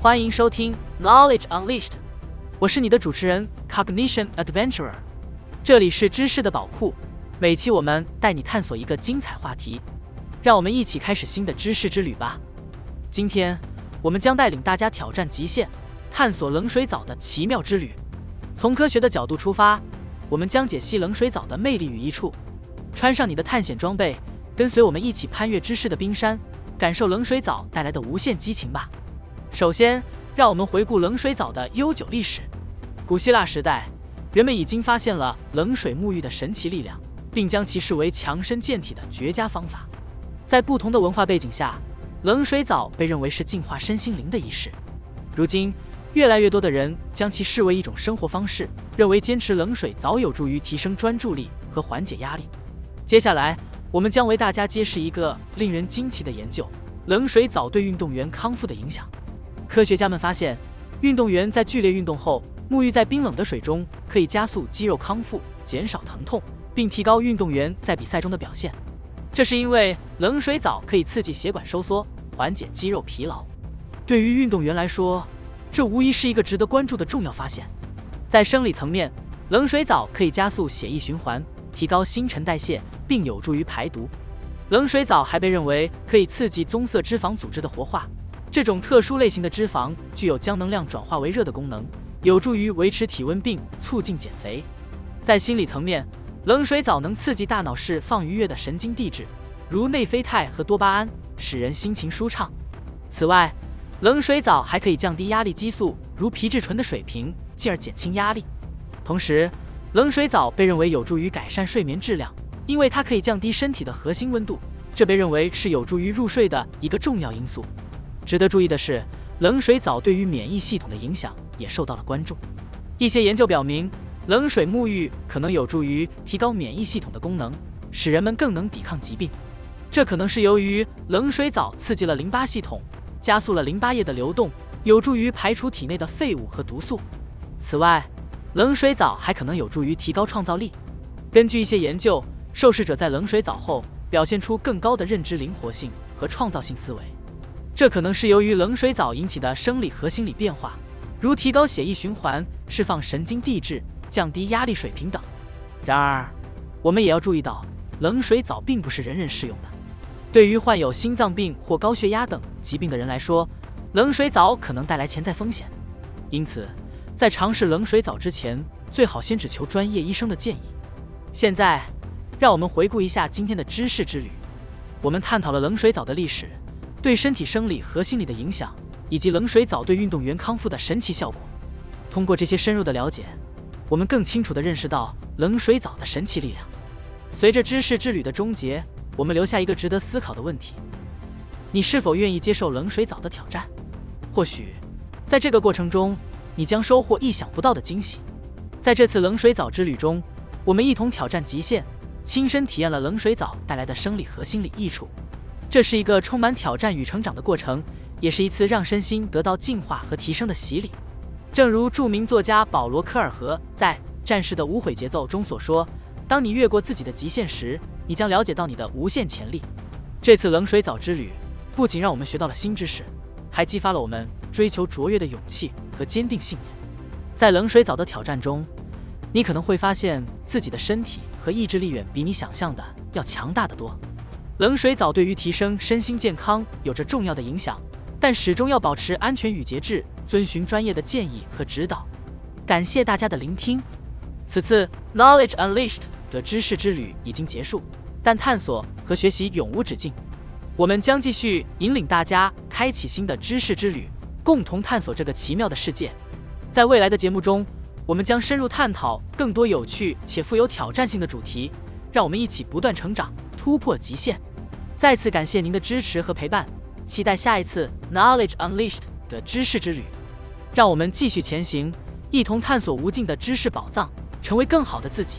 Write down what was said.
欢迎收听 Knowledge Unleashed，我是你的主持人 Cognition Adventurer，这里是知识的宝库，每期我们带你探索一个精彩话题，让我们一起开始新的知识之旅吧。今天我们将带领大家挑战极限，探索冷水澡的奇妙之旅。从科学的角度出发，我们将解析冷水澡的魅力与益处。穿上你的探险装备，跟随我们一起攀越知识的冰山，感受冷水澡带来的无限激情吧。首先，让我们回顾冷水澡的悠久历史。古希腊时代，人们已经发现了冷水沐浴的神奇力量，并将其视为强身健体的绝佳方法。在不同的文化背景下，冷水澡被认为是净化身心灵的仪式。如今，越来越多的人将其视为一种生活方式，认为坚持冷水澡有助于提升专注力和缓解压力。接下来，我们将为大家揭示一个令人惊奇的研究：冷水澡对运动员康复的影响。科学家们发现，运动员在剧烈运动后沐浴在冰冷的水中，可以加速肌肉康复、减少疼痛，并提高运动员在比赛中的表现。这是因为冷水澡可以刺激血管收缩，缓解肌肉疲劳。对于运动员来说，这无疑是一个值得关注的重要发现。在生理层面，冷水澡可以加速血液循环，提高新陈代谢，并有助于排毒。冷水澡还被认为可以刺激棕色脂肪组织的活化。这种特殊类型的脂肪具有将能量转化为热的功能，有助于维持体温并促进减肥。在心理层面，冷水澡能刺激大脑释放愉悦的神经递质，如内啡肽和多巴胺，使人心情舒畅。此外，冷水澡还可以降低压力激素，如皮质醇的水平，进而减轻压力。同时，冷水澡被认为有助于改善睡眠质量，因为它可以降低身体的核心温度，这被认为是有助于入睡的一个重要因素。值得注意的是，冷水澡对于免疫系统的影响也受到了关注。一些研究表明，冷水沐浴可能有助于提高免疫系统的功能，使人们更能抵抗疾病。这可能是由于冷水澡刺激了淋巴系统，加速了淋巴液的流动，有助于排除体内的废物和毒素。此外，冷水澡还可能有助于提高创造力。根据一些研究，受试者在冷水澡后表现出更高的认知灵活性和创造性思维。这可能是由于冷水澡引起的生理和心理变化，如提高血液循环、释放神经递质、降低压力水平等。然而，我们也要注意到，冷水澡并不是人人适用的。对于患有心脏病或高血压等疾病的人来说，冷水澡可能带来潜在风险。因此，在尝试冷水澡之前，最好先只求专业医生的建议。现在，让我们回顾一下今天的知识之旅。我们探讨了冷水澡的历史。对身体生理和心理的影响，以及冷水澡对运动员康复的神奇效果。通过这些深入的了解，我们更清楚地认识到冷水澡的神奇力量。随着知识之旅的终结，我们留下一个值得思考的问题：你是否愿意接受冷水澡的挑战？或许，在这个过程中，你将收获意想不到的惊喜。在这次冷水澡之旅中，我们一同挑战极限，亲身体验了冷水澡带来的生理和心理益处。这是一个充满挑战与成长的过程，也是一次让身心得到净化和提升的洗礼。正如著名作家保罗·科尔和在《战士的无悔节奏》中所说：“当你越过自己的极限时，你将了解到你的无限潜力。”这次冷水澡之旅不仅让我们学到了新知识，还激发了我们追求卓越的勇气和坚定信念。在冷水澡的挑战中，你可能会发现自己的身体和意志力远比你想象的要强大的多。冷水澡对于提升身心健康有着重要的影响，但始终要保持安全与节制，遵循专业的建议和指导。感谢大家的聆听。此次 Knowledge Unleashed 的知识之旅已经结束，但探索和学习永无止境。我们将继续引领大家开启新的知识之旅，共同探索这个奇妙的世界。在未来的节目中，我们将深入探讨更多有趣且富有挑战性的主题，让我们一起不断成长。突破极限！再次感谢您的支持和陪伴，期待下一次 Knowledge Unleashed 的知识之旅。让我们继续前行，一同探索无尽的知识宝藏，成为更好的自己。